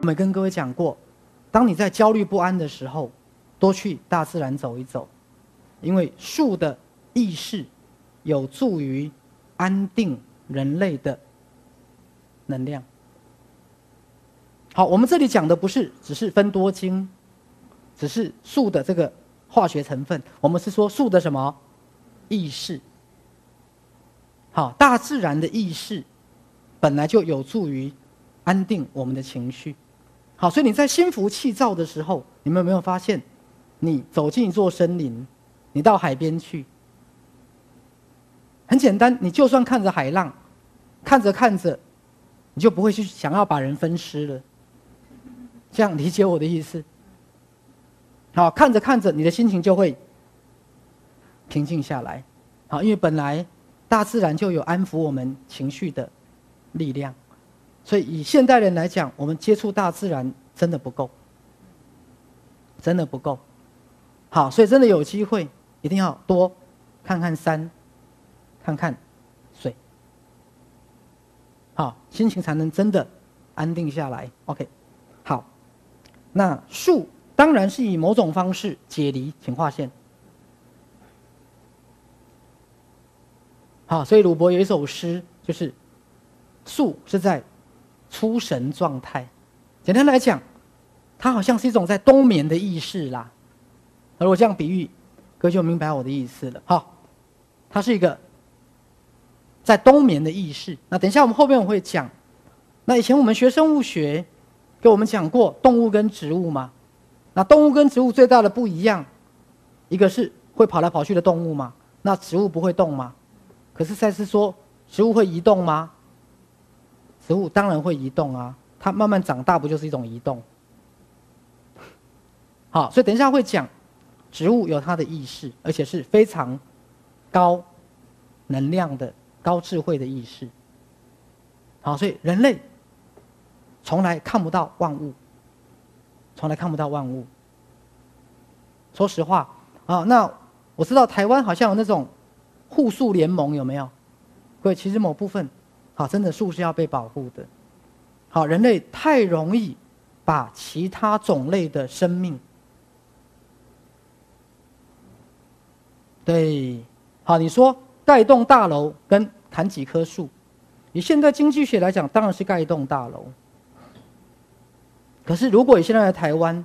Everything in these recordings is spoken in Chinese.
我们跟各位讲过，当你在焦虑不安的时候，多去大自然走一走，因为树的意识有助于安定人类的能量。好，我们这里讲的不是只是分多精，只是树的这个化学成分，我们是说树的什么意识。好，大自然的意识本来就有助于安定我们的情绪。好，所以你在心浮气躁的时候，你们有没有发现，你走进一座森林，你到海边去，很简单，你就算看着海浪，看着看着，你就不会去想要把人分尸了。这样理解我的意思？好，看着看着，你的心情就会平静下来。好，因为本来大自然就有安抚我们情绪的力量。所以，以现代人来讲，我们接触大自然真的不够，真的不够。好，所以真的有机会，一定要多看看山，看看水，好，心情才能真的安定下来。OK，好，那树当然是以某种方式解离，请划线。好，所以鲁伯有一首诗，就是树是在。出神状态，简单来讲，它好像是一种在冬眠的意识啦。而我这样比喻，哥就明白我的意思了。好，它是一个在冬眠的意识。那等一下我们后面我会讲。那以前我们学生物学，给我们讲过动物跟植物嘛。那动物跟植物最大的不一样，一个是会跑来跑去的动物嘛。那植物不会动吗？可是赛斯说，植物会移动吗？植物当然会移动啊，它慢慢长大不就是一种移动？好，所以等一下会讲，植物有它的意识，而且是非常高能量的、高智慧的意识。好，所以人类从来看不到万物，从来看不到万物。说实话啊，那我知道台湾好像有那种互树联盟，有没有？各位，其实某部分。好，真的树是要被保护的。好，人类太容易把其他种类的生命，对，好，你说盖一栋大楼跟砍几棵树，以现在经济学来讲，当然是盖一栋大楼。可是如果以现在的台湾，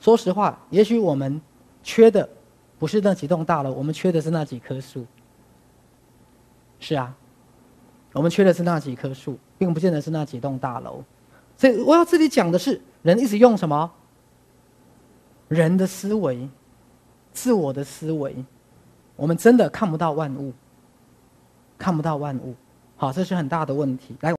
说实话，也许我们缺的不是那几栋大楼，我们缺的是那几棵树。是啊。我们缺的是那几棵树，并不见得是那几栋大楼。所以我要这里讲的是，人一直用什么？人的思维，自我的思维，我们真的看不到万物，看不到万物。好，这是很大的问题。来。